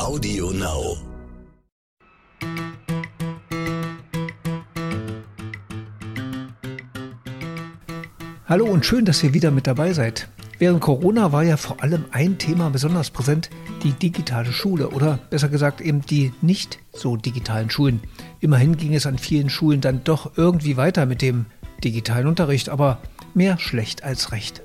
Audio Now. Hallo und schön, dass ihr wieder mit dabei seid. Während Corona war ja vor allem ein Thema besonders präsent, die digitale Schule oder besser gesagt eben die nicht so digitalen Schulen. Immerhin ging es an vielen Schulen dann doch irgendwie weiter mit dem digitalen Unterricht, aber mehr schlecht als recht.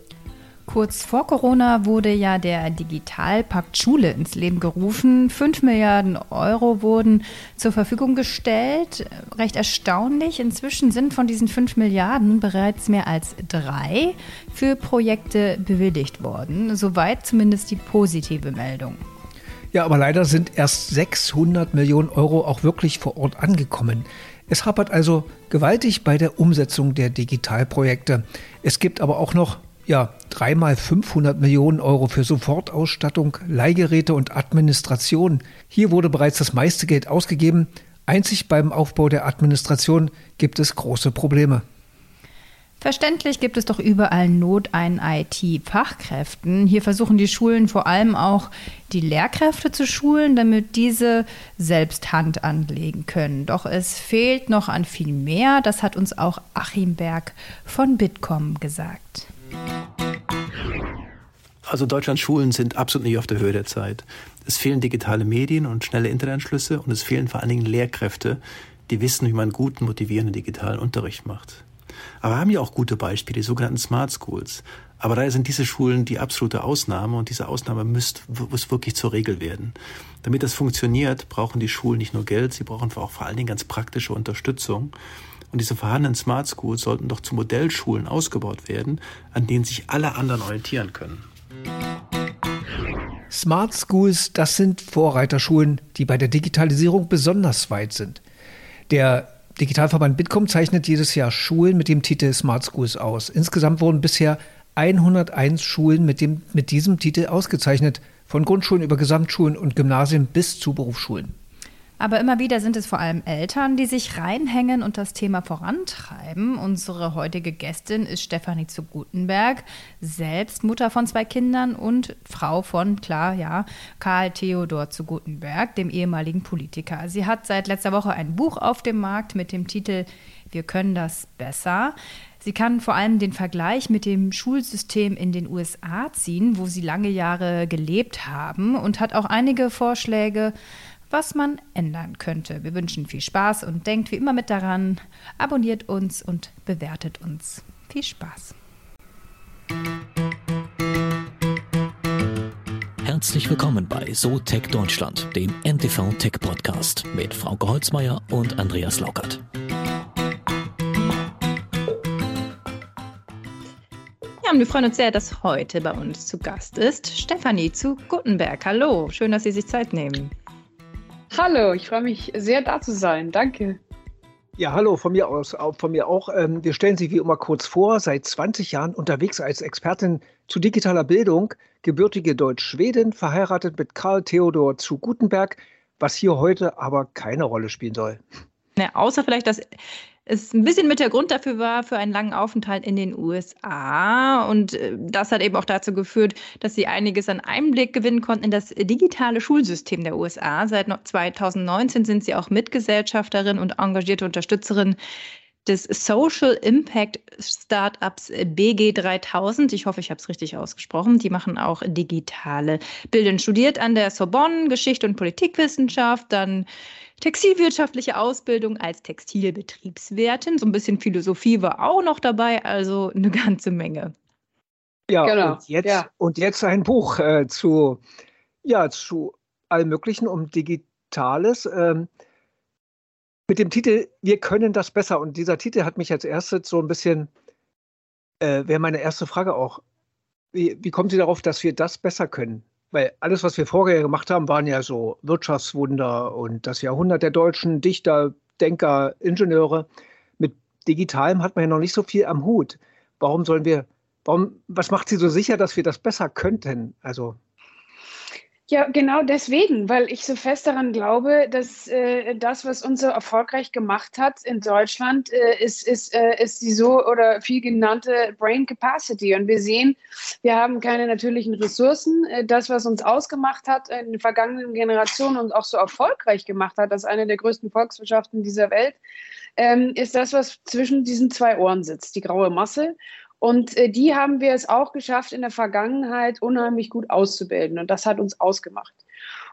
Kurz vor Corona wurde ja der Digitalpakt Schule ins Leben gerufen. Fünf Milliarden Euro wurden zur Verfügung gestellt. Recht erstaunlich. Inzwischen sind von diesen fünf Milliarden bereits mehr als drei für Projekte bewilligt worden. Soweit zumindest die positive Meldung. Ja, aber leider sind erst 600 Millionen Euro auch wirklich vor Ort angekommen. Es hapert also gewaltig bei der Umsetzung der Digitalprojekte. Es gibt aber auch noch ja, dreimal 500 Millionen Euro für Sofortausstattung, Leihgeräte und Administration. Hier wurde bereits das meiste Geld ausgegeben. Einzig beim Aufbau der Administration gibt es große Probleme. Verständlich gibt es doch überall Not an IT-Fachkräften. Hier versuchen die Schulen vor allem auch die Lehrkräfte zu schulen, damit diese selbst Hand anlegen können. Doch es fehlt noch an viel mehr. Das hat uns auch Achim Berg von Bitkom gesagt. Also Deutschlands Schulen sind absolut nicht auf der Höhe der Zeit. Es fehlen digitale Medien und schnelle Internetanschlüsse und es fehlen vor allen Dingen Lehrkräfte, die wissen, wie man guten, motivierenden digitalen Unterricht macht. Aber wir haben ja auch gute Beispiele, die sogenannten Smart Schools. Aber daher sind diese Schulen die absolute Ausnahme und diese Ausnahme müsst, muss wirklich zur Regel werden. Damit das funktioniert, brauchen die Schulen nicht nur Geld, sie brauchen auch vor allen Dingen ganz praktische Unterstützung. Und diese vorhandenen Smart Schools sollten doch zu Modellschulen ausgebaut werden, an denen sich alle anderen orientieren können. Smart Schools, das sind Vorreiterschulen, die bei der Digitalisierung besonders weit sind. Der Digitalverband Bitkom zeichnet jedes Jahr Schulen mit dem Titel Smart Schools aus. Insgesamt wurden bisher 101 Schulen mit, dem, mit diesem Titel ausgezeichnet, von Grundschulen über Gesamtschulen und Gymnasien bis zu Berufsschulen. Aber immer wieder sind es vor allem Eltern, die sich reinhängen und das Thema vorantreiben. Unsere heutige Gästin ist Stefanie zu Gutenberg, selbst Mutter von zwei Kindern und Frau von, klar, ja, Karl Theodor zu Gutenberg, dem ehemaligen Politiker. Sie hat seit letzter Woche ein Buch auf dem Markt mit dem Titel Wir können das besser. Sie kann vor allem den Vergleich mit dem Schulsystem in den USA ziehen, wo sie lange Jahre gelebt haben und hat auch einige Vorschläge, was man ändern könnte. Wir wünschen viel Spaß und denkt wie immer mit daran, abonniert uns und bewertet uns. Viel Spaß. Herzlich willkommen bei So Tech Deutschland, dem NTV Tech Podcast mit Frauke Holzmeier und Andreas Laukert. Ja, und wir freuen uns sehr, dass heute bei uns zu Gast ist Stefanie zu Gutenberg. Hallo, schön, dass Sie sich Zeit nehmen. Hallo, ich freue mich sehr da zu sein. Danke. Ja, hallo, von mir aus, von mir auch. Ähm, wir stellen Sie wie immer kurz vor, seit 20 Jahren unterwegs als Expertin zu digitaler Bildung, gebürtige Deutsch-Schwedin, verheiratet mit Karl Theodor zu Gutenberg, was hier heute aber keine Rolle spielen soll. Ja, außer vielleicht, dass es ein bisschen mit der Grund dafür war, für einen langen Aufenthalt in den USA. Und äh, das hat eben auch dazu geführt, dass sie einiges an Einblick gewinnen konnten in das digitale Schulsystem der USA. Seit 2019 sind sie auch Mitgesellschafterin und engagierte Unterstützerin des Social Impact Startups BG 3000. Ich hoffe, ich habe es richtig ausgesprochen. Die machen auch digitale Bildung. Studiert an der Sorbonne Geschichte und Politikwissenschaft, dann textilwirtschaftliche Ausbildung als Textilbetriebswirtin. So ein bisschen Philosophie war auch noch dabei, also eine ganze Menge. Ja, genau. und, jetzt, ja. und jetzt ein Buch äh, zu, ja, zu allem Möglichen um Digitales. Ähm, mit dem Titel Wir können das besser. Und dieser Titel hat mich als erstes so ein bisschen, äh, wäre meine erste Frage auch. Wie, wie kommen Sie darauf, dass wir das besser können? Weil alles, was wir vorher gemacht haben, waren ja so Wirtschaftswunder und das Jahrhundert der deutschen Dichter, Denker, Ingenieure. Mit Digitalem hat man ja noch nicht so viel am Hut. Warum sollen wir, warum, was macht Sie so sicher, dass wir das besser könnten? Also Ja, genau deswegen, weil ich so fest daran glaube, dass äh, das, was uns so erfolgreich gemacht hat in Deutschland, äh, ist, ist, äh, ist die so oder viel genannte Brain Capacity. Und wir sehen, wir haben keine natürlichen Ressourcen. Äh, das, was uns ausgemacht hat in den vergangenen Generationen und auch so erfolgreich gemacht hat, als eine der größten Volkswirtschaften dieser Welt, ähm, ist das, was zwischen diesen zwei Ohren sitzt, die graue Masse. Und äh, die haben wir es auch geschafft, in der Vergangenheit unheimlich gut auszubilden. Und das hat uns ausgemacht.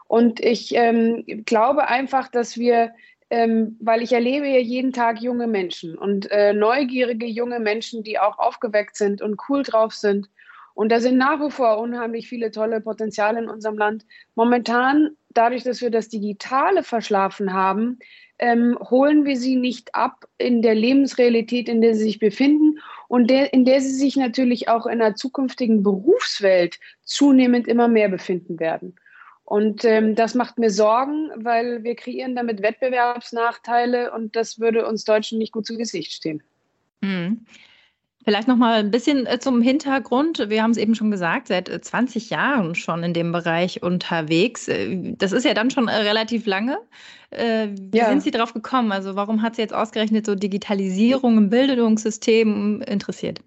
Und ich ähm, glaube einfach, dass wir, ähm, weil ich erlebe ja jeden Tag junge Menschen und äh, neugierige junge Menschen, die auch aufgeweckt sind und cool drauf sind. Und da sind nach wie vor unheimlich viele tolle Potenziale in unserem Land. Momentan, dadurch, dass wir das Digitale verschlafen haben, ähm, holen wir sie nicht ab in der Lebensrealität, in der sie sich befinden und der, in der sie sich natürlich auch in der zukünftigen Berufswelt zunehmend immer mehr befinden werden. Und ähm, das macht mir Sorgen, weil wir kreieren damit Wettbewerbsnachteile und das würde uns Deutschen nicht gut zu Gesicht stehen. Mhm. Vielleicht noch mal ein bisschen äh, zum Hintergrund. Wir haben es eben schon gesagt, seit 20 äh, Jahren schon in dem Bereich unterwegs. Äh, das ist ja dann schon relativ lange. Wie ja. sind Sie darauf gekommen? Also warum hat Sie jetzt ausgerechnet so Digitalisierung im Bildungssystem interessiert?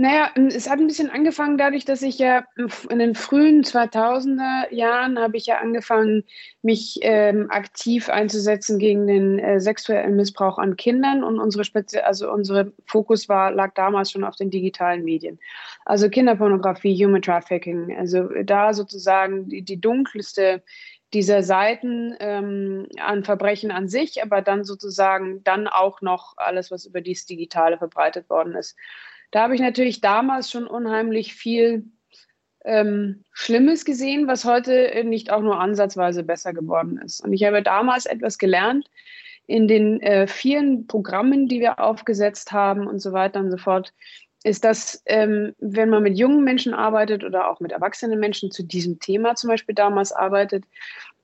Naja, es hat ein bisschen angefangen dadurch, dass ich ja in den frühen 2000er Jahren habe ich ja angefangen, mich ähm, aktiv einzusetzen gegen den äh, sexuellen Missbrauch an Kindern. Und unsere Spezi also unsere Fokus war lag damals schon auf den digitalen Medien, also Kinderpornografie, Human Trafficking, also da sozusagen die, die dunkelste dieser Seiten ähm, an Verbrechen an sich, aber dann sozusagen dann auch noch alles, was über dieses Digitale verbreitet worden ist. Da habe ich natürlich damals schon unheimlich viel ähm, Schlimmes gesehen, was heute nicht auch nur ansatzweise besser geworden ist. Und ich habe damals etwas gelernt in den äh, vielen Programmen, die wir aufgesetzt haben und so weiter und so fort, ist, dass ähm, wenn man mit jungen Menschen arbeitet oder auch mit erwachsenen Menschen zu diesem Thema zum Beispiel damals arbeitet,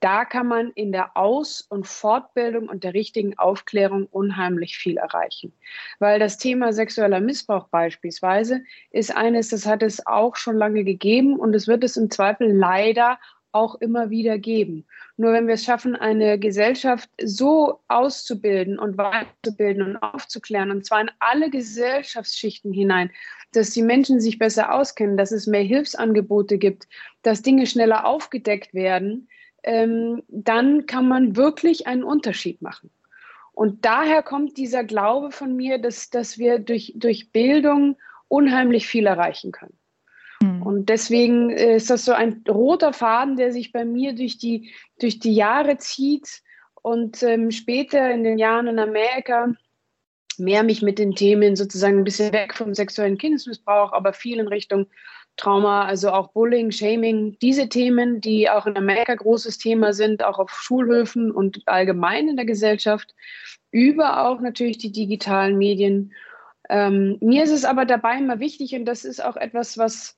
da kann man in der Aus- und Fortbildung und der richtigen Aufklärung unheimlich viel erreichen. Weil das Thema sexueller Missbrauch beispielsweise ist eines, das hat es auch schon lange gegeben und es wird es im Zweifel leider auch immer wieder geben. Nur wenn wir es schaffen, eine Gesellschaft so auszubilden und weiterzubilden und aufzuklären, und zwar in alle Gesellschaftsschichten hinein, dass die Menschen sich besser auskennen, dass es mehr Hilfsangebote gibt, dass Dinge schneller aufgedeckt werden, ähm, dann kann man wirklich einen Unterschied machen. Und daher kommt dieser Glaube von mir, dass, dass wir durch, durch Bildung unheimlich viel erreichen können. Mhm. Und deswegen ist das so ein roter Faden, der sich bei mir durch die, durch die Jahre zieht und ähm, später in den Jahren in Amerika mehr mich mit den Themen sozusagen ein bisschen weg vom sexuellen Kindesmissbrauch, aber viel in Richtung Trauma, also auch Bullying, Shaming, diese Themen, die auch in Amerika großes Thema sind, auch auf Schulhöfen und allgemein in der Gesellschaft, über auch natürlich die digitalen Medien. Ähm, mir ist es aber dabei immer wichtig, und das ist auch etwas, was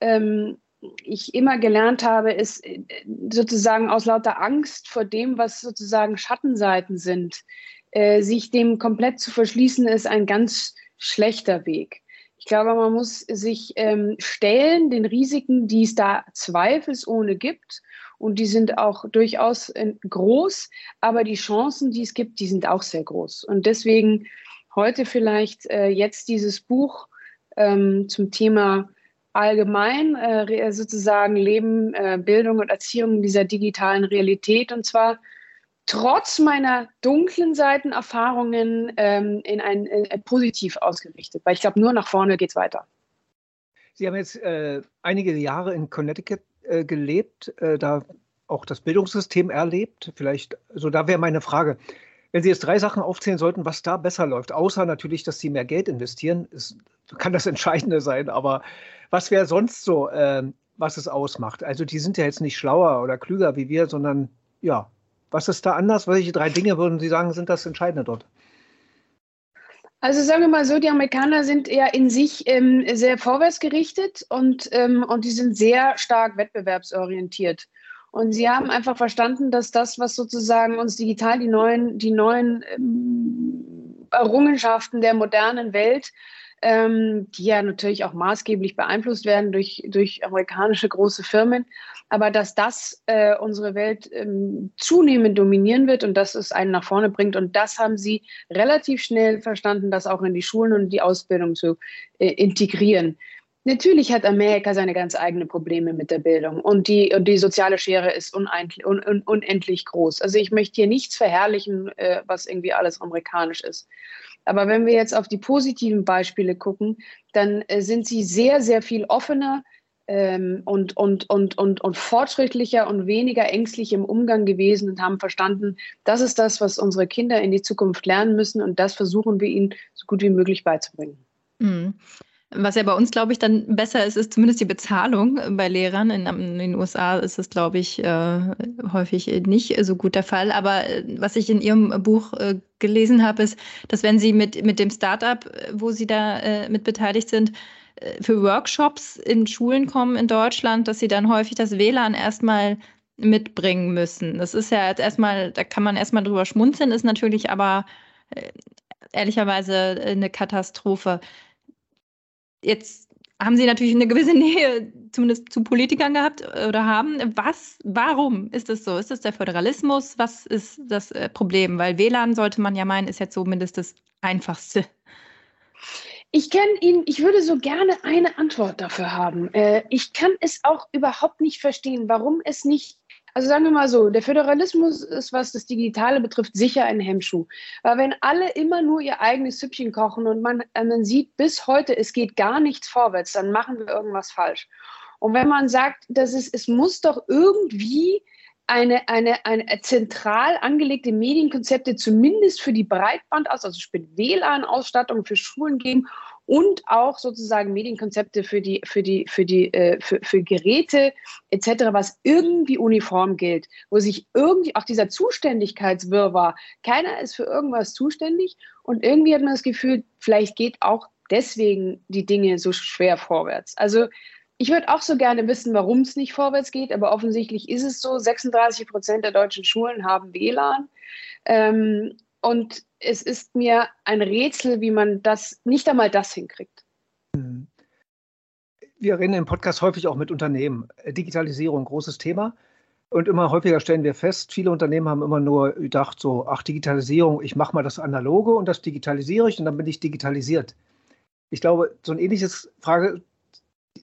ähm, ich immer gelernt habe, ist äh, sozusagen aus lauter Angst vor dem, was sozusagen Schattenseiten sind, äh, sich dem komplett zu verschließen, ist ein ganz schlechter Weg. Ich glaube, man muss sich ähm, stellen den Risiken, die es da zweifelsohne gibt. Und die sind auch durchaus äh, groß, aber die Chancen, die es gibt, die sind auch sehr groß. Und deswegen heute vielleicht äh, jetzt dieses Buch ähm, zum Thema allgemein äh, sozusagen Leben, äh, Bildung und Erziehung in dieser digitalen Realität. Und zwar trotz meiner dunklen Seitenerfahrungen ähm, in ein, in ein, positiv ausgerichtet, weil ich glaube, nur nach vorne geht es weiter. Sie haben jetzt äh, einige Jahre in Connecticut äh, gelebt, äh, da auch das Bildungssystem erlebt. Vielleicht, so da wäre meine Frage. Wenn Sie jetzt drei Sachen aufzählen sollten, was da besser läuft, außer natürlich, dass Sie mehr Geld investieren, ist, kann das Entscheidende sein, aber was wäre sonst so, ähm, was es ausmacht? Also die sind ja jetzt nicht schlauer oder klüger wie wir, sondern ja, was ist da anders? Welche drei Dinge würden Sie sagen, sind das Entscheidende dort? Also sagen wir mal so, die Amerikaner sind eher in sich ähm, sehr vorwärtsgerichtet und, ähm, und die sind sehr stark wettbewerbsorientiert. Und sie haben einfach verstanden, dass das, was sozusagen uns digital die neuen, die neuen ähm, Errungenschaften der modernen Welt ähm, die ja natürlich auch maßgeblich beeinflusst werden durch, durch amerikanische große Firmen. Aber dass das äh, unsere Welt ähm, zunehmend dominieren wird und dass es einen nach vorne bringt. Und das haben sie relativ schnell verstanden, das auch in die Schulen und die Ausbildung zu äh, integrieren. Natürlich hat Amerika seine ganz eigenen Probleme mit der Bildung und die, und die soziale Schere ist unendlich, un, un, unendlich groß. Also ich möchte hier nichts verherrlichen, äh, was irgendwie alles amerikanisch ist. Aber wenn wir jetzt auf die positiven Beispiele gucken, dann äh, sind sie sehr, sehr viel offener ähm, und, und, und, und, und fortschrittlicher und weniger ängstlich im Umgang gewesen und haben verstanden, das ist das, was unsere Kinder in die Zukunft lernen müssen und das versuchen wir ihnen so gut wie möglich beizubringen. Mhm. Was ja bei uns, glaube ich, dann besser ist, ist zumindest die Bezahlung bei Lehrern. In, in den USA ist es, glaube ich, äh, häufig nicht so gut der Fall. Aber äh, was ich in Ihrem Buch äh, gelesen habe, ist, dass wenn Sie mit, mit dem Startup, wo Sie da äh, mit beteiligt sind, äh, für Workshops in Schulen kommen in Deutschland, dass Sie dann häufig das WLAN erstmal mitbringen müssen. Das ist ja jetzt erstmal, da kann man erstmal drüber schmunzeln, ist natürlich aber äh, ehrlicherweise eine Katastrophe. Jetzt haben Sie natürlich eine gewisse Nähe zumindest zu Politikern gehabt oder haben. Was, warum ist das so? Ist das der Föderalismus? Was ist das äh, Problem? Weil WLAN sollte man ja meinen, ist jetzt zumindest das Einfachste. Ich kenne ihn, ich würde so gerne eine Antwort dafür haben. Äh, ich kann es auch überhaupt nicht verstehen, warum es nicht also sagen wir mal so, der Föderalismus ist, was das Digitale betrifft, sicher ein Hemmschuh. Weil wenn alle immer nur ihr eigenes Süppchen kochen und man, äh, man sieht bis heute, es geht gar nichts vorwärts, dann machen wir irgendwas falsch. Und wenn man sagt, dass es, es muss doch irgendwie eine, eine, eine zentral angelegte Medienkonzepte zumindest für die Breitband aus, also sprich WLAN-Ausstattung für Schulen geben und auch sozusagen Medienkonzepte für die, für die, für die, äh, für, für Geräte etc., was irgendwie uniform gilt, wo sich irgendwie auch dieser Zuständigkeitswirrwarr, keiner ist für irgendwas zuständig und irgendwie hat man das Gefühl, vielleicht geht auch deswegen die Dinge so schwer vorwärts. Also ich würde auch so gerne wissen, warum es nicht vorwärts geht, aber offensichtlich ist es so. 36 Prozent der deutschen Schulen haben WLAN. Ähm, und es ist mir ein Rätsel, wie man das, nicht einmal das hinkriegt. Hm. Wir reden im Podcast häufig auch mit Unternehmen. Digitalisierung, großes Thema. Und immer häufiger stellen wir fest, viele Unternehmen haben immer nur gedacht, so, ach, Digitalisierung, ich mache mal das Analoge und das digitalisiere ich und dann bin ich digitalisiert. Ich glaube, so eine Frage,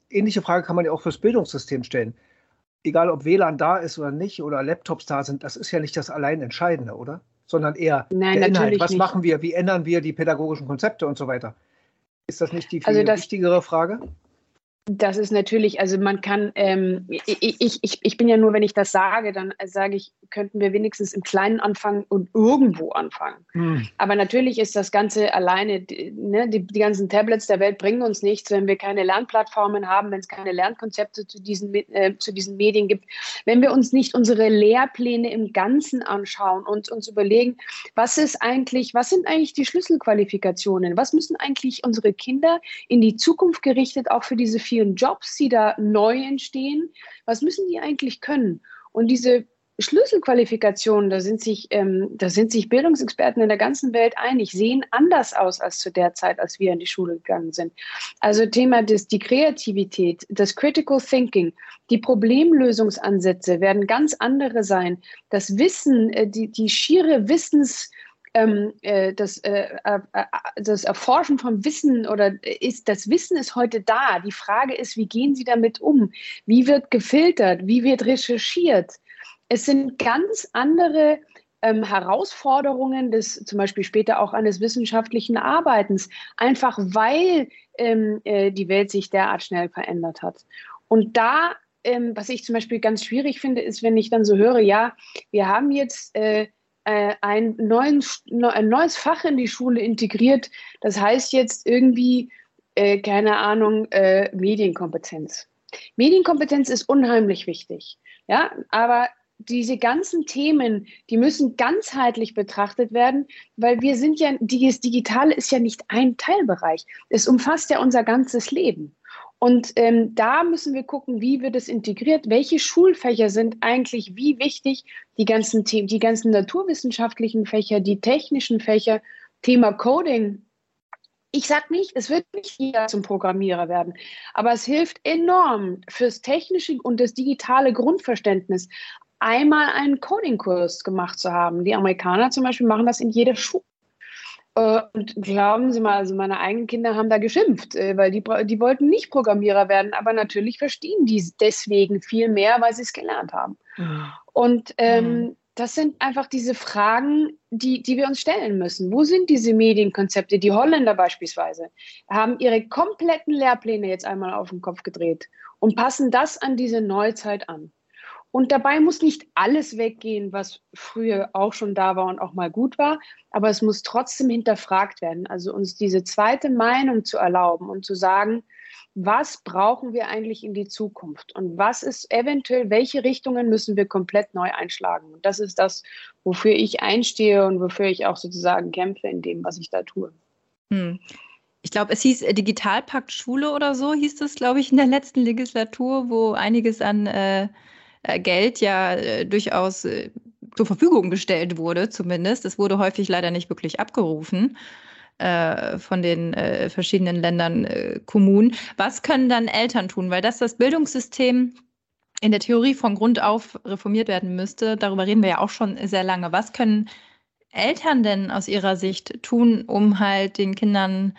ähnliche Frage kann man ja auch fürs Bildungssystem stellen. Egal, ob WLAN da ist oder nicht oder Laptops da sind, das ist ja nicht das allein Entscheidende, oder? Sondern eher Nein, der Inhalt. Was nicht. machen wir? Wie ändern wir die pädagogischen Konzepte und so weiter? Ist das nicht die viel also das, wichtigere Frage? Das ist natürlich, also man kann, ähm, ich, ich, ich bin ja nur, wenn ich das sage, dann sage ich, könnten wir wenigstens im Kleinen anfangen und irgendwo anfangen. Hm. Aber natürlich ist das Ganze alleine, ne, die, die ganzen Tablets der Welt bringen uns nichts, wenn wir keine Lernplattformen haben, wenn es keine Lernkonzepte zu diesen, äh, zu diesen Medien gibt, wenn wir uns nicht unsere Lehrpläne im Ganzen anschauen und uns überlegen, was ist eigentlich, was sind eigentlich die Schlüsselqualifikationen? Was müssen eigentlich unsere Kinder in die Zukunft gerichtet auch für diese vielen Jobs, die da neu entstehen, was müssen die eigentlich können? Und diese Schlüsselqualifikationen, da sind sich, ähm, da sind sich Bildungsexperten in der ganzen Welt einig, sehen anders aus als zu der Zeit, als wir in die Schule gegangen sind. Also Thema des, die Kreativität, das Critical Thinking, die Problemlösungsansätze werden ganz andere sein. Das Wissen, äh, die, die schiere Wissens, ähm, äh, das, äh, äh, äh, das Erforschen von Wissen oder ist das Wissen ist heute da. Die Frage ist, wie gehen Sie damit um? Wie wird gefiltert? Wie wird recherchiert? Es sind ganz andere ähm, Herausforderungen des zum Beispiel später auch eines wissenschaftlichen Arbeitens, einfach weil ähm, äh, die Welt sich derart schnell verändert hat. Und da ähm, was ich zum Beispiel ganz schwierig finde, ist, wenn ich dann so höre, ja, wir haben jetzt äh, äh, ein, neuen, ein neues Fach in die Schule integriert. Das heißt jetzt irgendwie, äh, keine Ahnung, äh, Medienkompetenz. Medienkompetenz ist unheimlich wichtig. Ja, aber diese ganzen Themen, die müssen ganzheitlich betrachtet werden, weil wir sind ja, das Digitale ist ja nicht ein Teilbereich. Es umfasst ja unser ganzes Leben. Und ähm, da müssen wir gucken, wie wird es integriert, welche Schulfächer sind eigentlich wie wichtig, die ganzen Themen, die ganzen naturwissenschaftlichen Fächer, die technischen Fächer, Thema Coding. ich sage nicht, es wird nicht jeder zum Programmierer werden, aber es hilft enorm fürs technische und das digitale Grundverständnis, einmal einen Coding-Kurs gemacht zu haben. Die Amerikaner zum Beispiel machen das in jeder Schule. Äh, und glauben Sie mal, also meine eigenen Kinder haben da geschimpft, äh, weil die, die wollten nicht Programmierer werden, aber natürlich verstehen die deswegen viel mehr, weil sie es gelernt haben. Und ähm, mhm. das sind einfach diese Fragen, die, die wir uns stellen müssen. Wo sind diese Medienkonzepte? Die Holländer beispielsweise haben ihre kompletten Lehrpläne jetzt einmal auf den Kopf gedreht und passen das an diese Neuzeit an. Und dabei muss nicht alles weggehen, was früher auch schon da war und auch mal gut war, aber es muss trotzdem hinterfragt werden. Also uns diese zweite Meinung zu erlauben und zu sagen, was brauchen wir eigentlich in die Zukunft und was ist eventuell, welche Richtungen müssen wir komplett neu einschlagen. Und das ist das, wofür ich einstehe und wofür ich auch sozusagen kämpfe in dem, was ich da tue. Hm. Ich glaube, es hieß äh, Digitalpakt Schule oder so, hieß das, glaube ich, in der letzten Legislatur, wo einiges an äh, Geld ja äh, durchaus äh, zur Verfügung gestellt wurde, zumindest. Es wurde häufig leider nicht wirklich abgerufen äh, von den äh, verschiedenen Ländern, äh, Kommunen. Was können dann Eltern tun? Weil das das Bildungssystem in der Theorie von Grund auf reformiert werden müsste. Darüber reden wir ja auch schon sehr lange. Was können Eltern denn aus ihrer Sicht tun, um halt den Kindern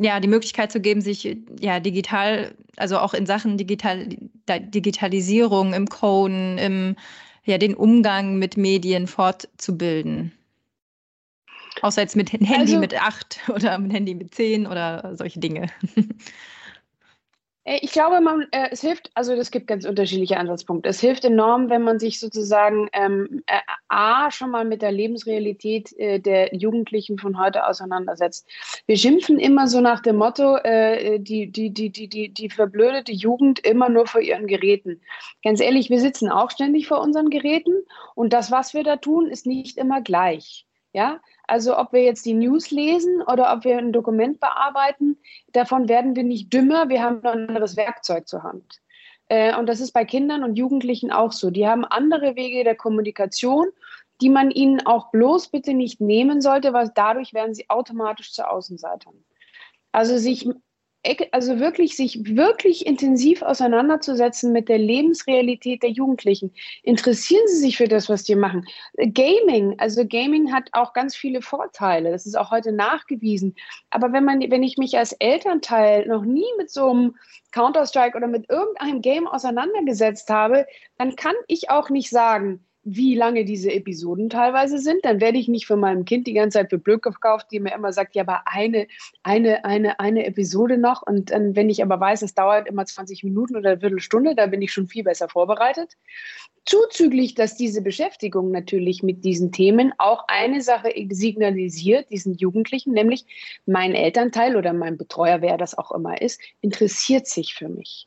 ja, die Möglichkeit zu geben, sich ja digital, also auch in Sachen Digital, Digitalisierung, im Coden, im ja, den Umgang mit Medien fortzubilden. Außer jetzt mit Handy also, mit acht oder mit Handy mit zehn oder solche Dinge. Äh, ich glaube, man, äh, es hilft, also es gibt ganz unterschiedliche Ansatzpunkte. Es hilft enorm, wenn man sich sozusagen ähm, äh, A, schon mal mit der Lebensrealität äh, der Jugendlichen von heute auseinandersetzt. Wir schimpfen immer so nach dem Motto, äh, die, die, die, die, die, die verblödete Jugend immer nur vor ihren Geräten. Ganz ehrlich, wir sitzen auch ständig vor unseren Geräten und das, was wir da tun, ist nicht immer gleich. Ja, also ob wir jetzt die News lesen oder ob wir ein Dokument bearbeiten, davon werden wir nicht dümmer, wir haben ein anderes Werkzeug zur Hand. Äh, und das ist bei Kindern und Jugendlichen auch so. Die haben andere Wege der Kommunikation, die man ihnen auch bloß bitte nicht nehmen sollte, weil dadurch werden sie automatisch zu Außenseitern. Also sich also wirklich sich wirklich intensiv auseinanderzusetzen mit der Lebensrealität der Jugendlichen. Interessieren Sie sich für das, was die machen. Gaming, also Gaming hat auch ganz viele Vorteile. Das ist auch heute nachgewiesen. Aber wenn man, wenn ich mich als Elternteil noch nie mit so einem Counter-Strike oder mit irgendeinem Game auseinandergesetzt habe, dann kann ich auch nicht sagen, wie lange diese Episoden teilweise sind. Dann werde ich nicht von meinem Kind die ganze Zeit für blöd gekauft, die mir immer sagt, ja, aber eine, eine, eine, eine Episode noch. Und dann, wenn ich aber weiß, es dauert immer 20 Minuten oder eine Viertelstunde, da bin ich schon viel besser vorbereitet. Zuzüglich, dass diese Beschäftigung natürlich mit diesen Themen auch eine Sache signalisiert, diesen Jugendlichen, nämlich mein Elternteil oder mein Betreuer, wer das auch immer ist, interessiert sich für mich.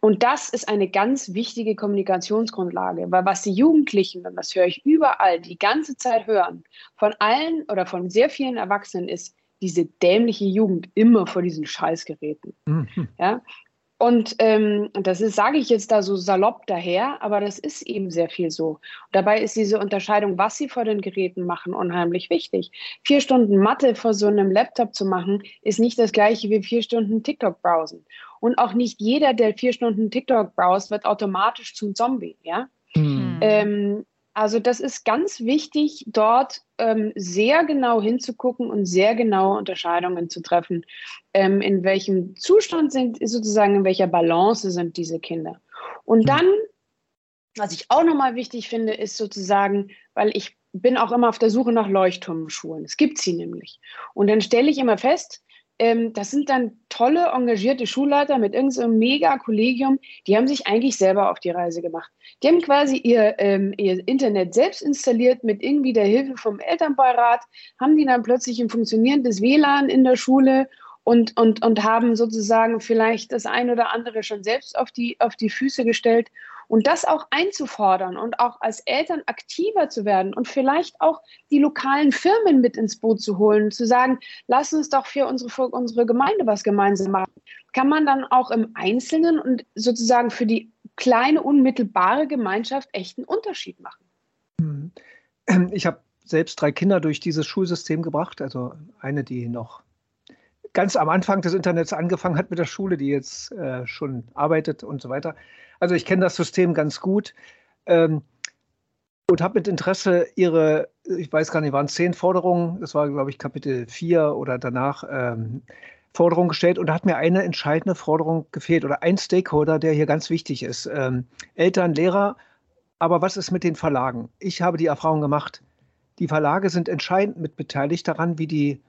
Und das ist eine ganz wichtige Kommunikationsgrundlage, weil was die Jugendlichen, und das höre ich überall, die ganze Zeit hören, von allen oder von sehr vielen Erwachsenen ist, diese dämliche Jugend immer vor diesen Scheißgeräten. Mhm. Ja? Und ähm, das ist, sage ich jetzt da so salopp daher, aber das ist eben sehr viel so. Und dabei ist diese Unterscheidung, was sie vor den Geräten machen, unheimlich wichtig. Vier Stunden Mathe vor so einem Laptop zu machen, ist nicht das gleiche wie vier Stunden TikTok browsen. Und auch nicht jeder, der vier Stunden TikTok browst, wird automatisch zum Zombie. Ja? Mhm. Ähm, also das ist ganz wichtig, dort ähm, sehr genau hinzugucken und sehr genaue Unterscheidungen zu treffen, ähm, in welchem Zustand sind sozusagen, in welcher Balance sind diese Kinder. Und mhm. dann, was ich auch nochmal wichtig finde, ist sozusagen, weil ich bin auch immer auf der Suche nach Leuchtturmschulen. Es gibt sie nämlich. Und dann stelle ich immer fest, ähm, das sind dann tolle, engagierte Schulleiter mit irgendeinem Mega-Kollegium, die haben sich eigentlich selber auf die Reise gemacht. Die haben quasi ihr, ähm, ihr Internet selbst installiert mit irgendwie der Hilfe vom Elternbeirat, haben die dann plötzlich ein funktionierendes WLAN in der Schule und, und, und haben sozusagen vielleicht das ein oder andere schon selbst auf die, auf die Füße gestellt und das auch einzufordern und auch als Eltern aktiver zu werden und vielleicht auch die lokalen Firmen mit ins Boot zu holen, zu sagen, lass uns doch für unsere, für unsere Gemeinde was gemeinsam machen. Kann man dann auch im Einzelnen und sozusagen für die kleine, unmittelbare Gemeinschaft echt einen Unterschied machen. Hm. Ich habe selbst drei Kinder durch dieses Schulsystem gebracht, also eine, die noch ganz am Anfang des Internets angefangen hat mit der Schule, die jetzt äh, schon arbeitet und so weiter. Also ich kenne das System ganz gut ähm, und habe mit Interesse Ihre, ich weiß gar nicht, waren zehn Forderungen, das war, glaube ich, Kapitel 4 oder danach, ähm, Forderungen gestellt und da hat mir eine entscheidende Forderung gefehlt oder ein Stakeholder, der hier ganz wichtig ist. Ähm, Eltern, Lehrer, aber was ist mit den Verlagen? Ich habe die Erfahrung gemacht, die Verlage sind entscheidend mit beteiligt daran, wie die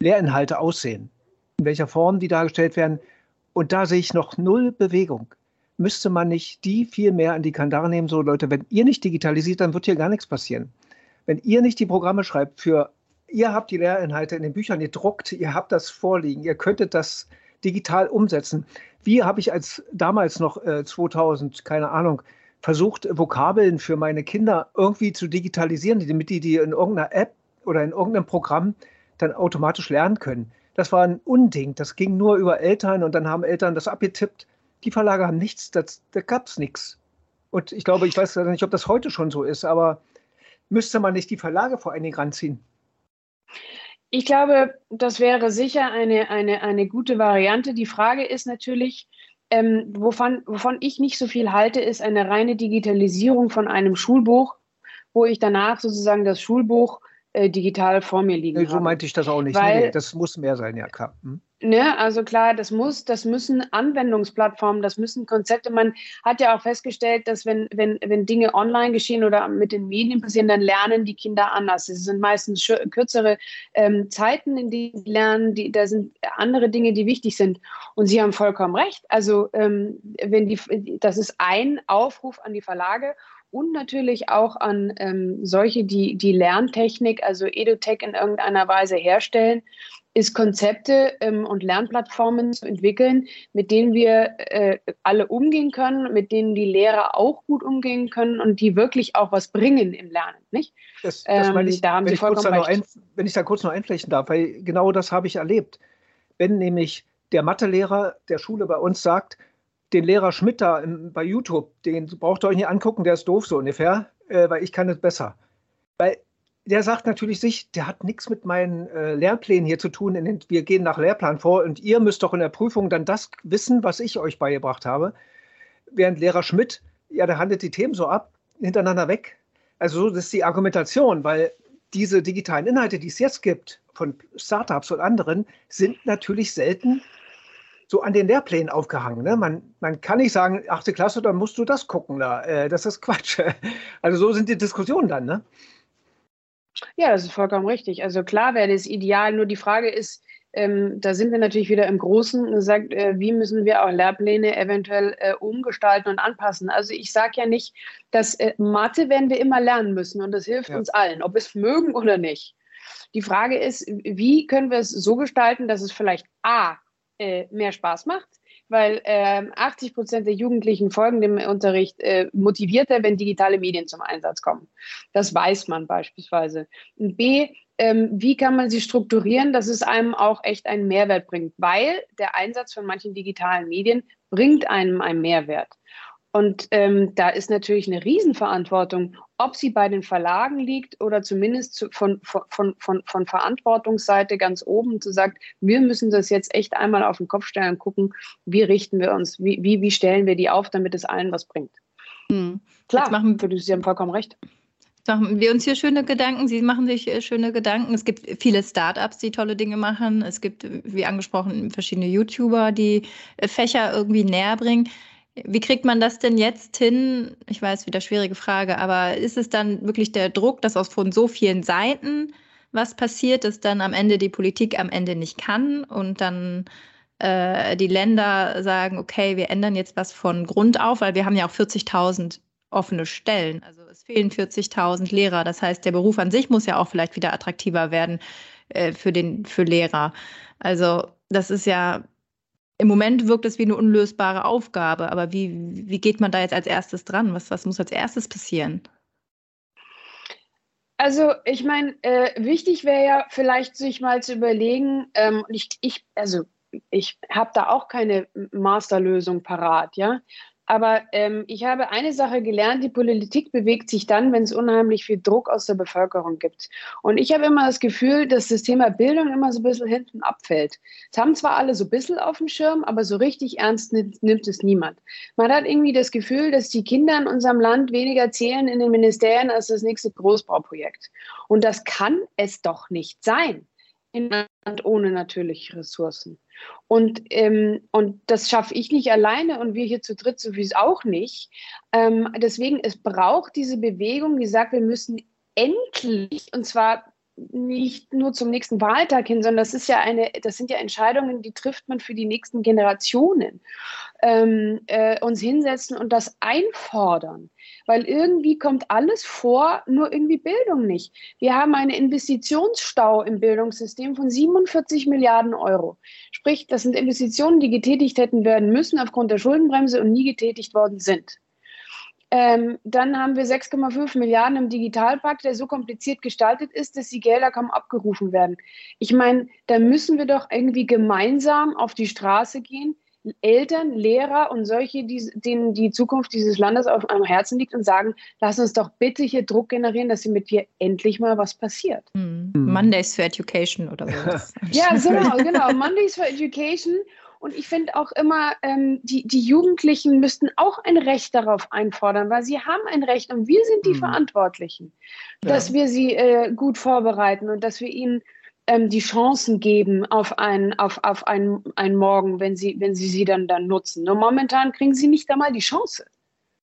Lehrinhalte aussehen, in welcher Form die dargestellt werden. Und da sehe ich noch null Bewegung. Müsste man nicht die viel mehr an die Kandare nehmen, so Leute, wenn ihr nicht digitalisiert, dann wird hier gar nichts passieren. Wenn ihr nicht die Programme schreibt für, ihr habt die Lehrinhalte in den Büchern gedruckt, ihr habt das vorliegen, ihr könntet das digital umsetzen. Wie habe ich als damals noch äh, 2000, keine Ahnung, versucht, Vokabeln für meine Kinder irgendwie zu digitalisieren, damit die die in irgendeiner App oder in irgendeinem Programm dann automatisch lernen können. Das war ein Unding. Das ging nur über Eltern und dann haben Eltern das abgetippt. Die Verlage haben nichts, das, da gab es nichts. Und ich glaube, ich weiß nicht, ob das heute schon so ist, aber müsste man nicht die Verlage vor allen Dingen ranziehen? Ich glaube, das wäre sicher eine, eine, eine gute Variante. Die Frage ist natürlich, ähm, wovon, wovon ich nicht so viel halte, ist eine reine Digitalisierung von einem Schulbuch, wo ich danach sozusagen das Schulbuch äh, digital vor mir liegen nee, So meinte ich das auch nicht. Weil, nee, das muss mehr sein, ja klar. Hm. Ne, also klar, das muss, das müssen Anwendungsplattformen, das müssen Konzepte. Man hat ja auch festgestellt, dass wenn, wenn, wenn Dinge online geschehen oder mit den Medien passieren, dann lernen die Kinder anders. Es sind meistens kürzere ähm, Zeiten, in denen sie lernen. Die, da sind andere Dinge, die wichtig sind. Und Sie haben vollkommen recht. Also ähm, wenn die, das ist ein Aufruf an die Verlage und natürlich auch an ähm, solche, die die Lerntechnik, also EduTech in irgendeiner Weise herstellen, ist Konzepte ähm, und Lernplattformen zu entwickeln, mit denen wir äh, alle umgehen können, mit denen die Lehrer auch gut umgehen können und die wirklich auch was bringen im Lernen. Nicht? Das, das meine ähm, ich, da haben wenn, Sie ich recht. Ein, wenn ich da kurz noch einflechten darf, weil genau das habe ich erlebt. Wenn nämlich der Mathelehrer der Schule bei uns sagt, den Lehrer Schmidt da im, bei YouTube, den braucht ihr euch nicht angucken, der ist doof so ungefähr, äh, weil ich kann es besser. Weil der sagt natürlich sich, der hat nichts mit meinen äh, Lehrplänen hier zu tun. Den, wir gehen nach Lehrplan vor und ihr müsst doch in der Prüfung dann das wissen, was ich euch beigebracht habe. Während Lehrer Schmidt, ja, der handelt die Themen so ab, hintereinander weg. Also so ist die Argumentation, weil diese digitalen Inhalte, die es jetzt gibt, von Startups und anderen, sind natürlich selten so an den Lehrplänen aufgehangen. Ne? Man, man kann nicht sagen, achte Klasse, dann musst du das gucken. Da. Äh, das ist Quatsch. Also so sind die Diskussionen dann. Ne? Ja, das ist vollkommen richtig. Also klar wäre das ideal, nur die Frage ist, ähm, da sind wir natürlich wieder im Großen, sagt, äh, wie müssen wir auch Lehrpläne eventuell äh, umgestalten und anpassen. Also ich sage ja nicht, dass äh, Mathe werden wir immer lernen müssen und das hilft ja. uns allen, ob wir es mögen oder nicht. Die Frage ist, wie können wir es so gestalten, dass es vielleicht A, äh, mehr Spaß macht, weil äh, 80 Prozent der Jugendlichen folgen dem Unterricht äh, motivierter, wenn digitale Medien zum Einsatz kommen. Das weiß man beispielsweise. Und B, ähm, wie kann man sie strukturieren, dass es einem auch echt einen Mehrwert bringt, weil der Einsatz von manchen digitalen Medien bringt einem einen Mehrwert. Und ähm, da ist natürlich eine Riesenverantwortung, ob sie bei den Verlagen liegt oder zumindest zu, von, von, von, von Verantwortungsseite ganz oben zu sagen, wir müssen das jetzt echt einmal auf den Kopf stellen und gucken, wie richten wir uns, wie, wie, wie stellen wir die auf, damit es allen was bringt. Hm. Klar, machen, Sie haben vollkommen recht machen wir uns hier schöne Gedanken. Sie machen sich äh, schöne Gedanken. Es gibt viele Startups, die tolle Dinge machen. Es gibt, wie angesprochen, verschiedene YouTuber, die äh, Fächer irgendwie näher bringen. Wie kriegt man das denn jetzt hin? Ich weiß, wieder schwierige Frage, aber ist es dann wirklich der Druck, dass aus von so vielen Seiten was passiert, dass dann am Ende die Politik am Ende nicht kann und dann äh, die Länder sagen, okay, wir ändern jetzt was von Grund auf, weil wir haben ja auch 40.000 offene Stellen. Also es fehlen 40.000 Lehrer. Das heißt, der Beruf an sich muss ja auch vielleicht wieder attraktiver werden äh, für, den, für Lehrer. Also das ist ja im Moment wirkt es wie eine unlösbare Aufgabe, aber wie, wie geht man da jetzt als erstes dran? Was, was muss als erstes passieren? Also ich meine, äh, wichtig wäre ja vielleicht sich mal zu überlegen, ähm, ich, ich, also ich habe da auch keine Masterlösung parat, ja. Aber ähm, ich habe eine Sache gelernt, die Politik bewegt sich dann, wenn es unheimlich viel Druck aus der Bevölkerung gibt. Und ich habe immer das Gefühl, dass das Thema Bildung immer so ein bisschen hinten abfällt. Es haben zwar alle so ein bisschen auf dem Schirm, aber so richtig ernst nimmt, nimmt es niemand. Man hat irgendwie das Gefühl, dass die Kinder in unserem Land weniger zählen in den Ministerien als das nächste Großbauprojekt. Und das kann es doch nicht sein in einem Land ohne natürliche Ressourcen. Und, ähm, und das schaffe ich nicht alleine und wir hier zu dritt sowieso auch nicht. Ähm, deswegen, es braucht diese Bewegung, die sagt, wir müssen endlich, und zwar nicht nur zum nächsten Wahltag hin, sondern das ist ja eine, das sind ja Entscheidungen, die trifft man für die nächsten Generationen. Ähm, äh, uns hinsetzen und das einfordern, weil irgendwie kommt alles vor, nur irgendwie Bildung nicht. Wir haben einen Investitionsstau im Bildungssystem von 47 Milliarden Euro. Sprich, das sind Investitionen, die getätigt hätten werden müssen aufgrund der Schuldenbremse und nie getätigt worden sind. Ähm, dann haben wir 6,5 Milliarden im Digitalpakt, der so kompliziert gestaltet ist, dass die Gelder kaum abgerufen werden. Ich meine, da müssen wir doch irgendwie gemeinsam auf die Straße gehen, Eltern, Lehrer und solche, die, denen die Zukunft dieses Landes auf am Herzen liegt und sagen, lass uns doch bitte hier Druck generieren, dass mit hier endlich mal was passiert. Mhm. Mondays for Education oder so. ja, genau, genau. Mondays for Education. Und ich finde auch immer, ähm, die, die Jugendlichen müssten auch ein Recht darauf einfordern, weil sie haben ein Recht und wir sind die mhm. Verantwortlichen, ja. dass wir sie äh, gut vorbereiten und dass wir ihnen ähm, die Chancen geben auf einen, auf, auf einen, einen Morgen, wenn sie, wenn sie sie dann, dann nutzen. Nur momentan kriegen sie nicht einmal die Chance.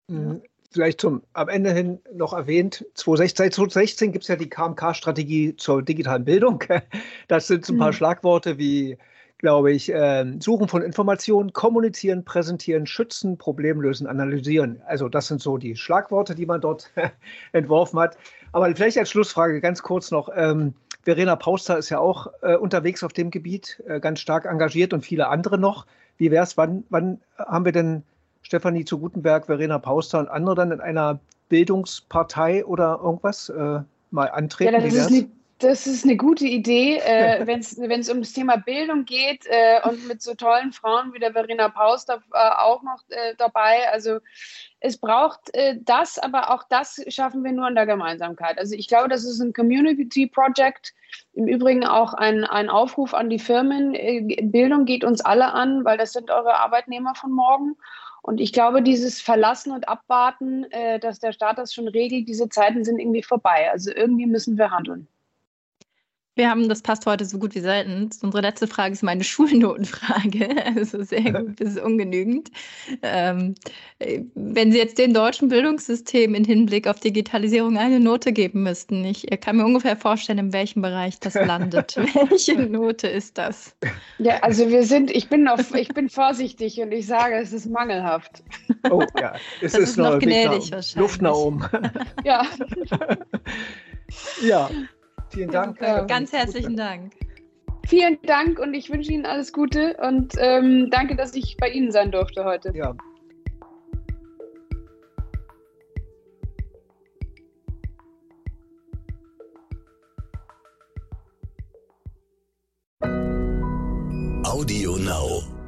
Mhm. Vielleicht zum am Ende hin noch erwähnt, 2016, seit 2016 gibt es ja die KMK-Strategie zur digitalen Bildung. Das sind so ein paar mhm. Schlagworte wie glaube ich, äh, Suchen von Informationen, kommunizieren, präsentieren, schützen, Problem lösen, analysieren. Also das sind so die Schlagworte, die man dort entworfen hat. Aber vielleicht als Schlussfrage ganz kurz noch. Ähm, Verena Pauster ist ja auch äh, unterwegs auf dem Gebiet, äh, ganz stark engagiert und viele andere noch. Wie wäre es, wann, wann haben wir denn Stefanie zu Gutenberg, Verena Pauster und andere dann in einer Bildungspartei oder irgendwas äh, mal antreten? Ja, das ist, das ist eine gute Idee, äh, wenn es ums Thema Bildung geht äh, und mit so tollen Frauen wie der Verena Paus da, äh, auch noch äh, dabei. Also es braucht äh, das, aber auch das schaffen wir nur in der Gemeinsamkeit. Also ich glaube, das ist ein Community Project. Im Übrigen auch ein, ein Aufruf an die Firmen. Äh, Bildung geht uns alle an, weil das sind eure Arbeitnehmer von morgen. Und ich glaube, dieses Verlassen und Abwarten, dass der Staat das schon regelt, diese Zeiten sind irgendwie vorbei. Also irgendwie müssen wir handeln. Wir haben, das passt heute so gut wie selten. Unsere letzte Frage ist meine Schulnotenfrage. Also sehr gut, das ist ungenügend. Ähm, wenn Sie jetzt dem deutschen Bildungssystem in Hinblick auf Digitalisierung eine Note geben müssten, ich kann mir ungefähr vorstellen, in welchem Bereich das landet. Welche Note ist das? Ja, also wir sind, ich bin auf, ich bin vorsichtig und ich sage, es ist mangelhaft. Oh ja, es das ist, ist noch, gnädig nach, Luft nach oben. Ja. ja. Vielen Dank. Ja, ganz herzlichen Dank. Vielen Dank und ich wünsche Ihnen alles Gute und ähm, danke, dass ich bei Ihnen sein durfte heute. Ja. Audio Now.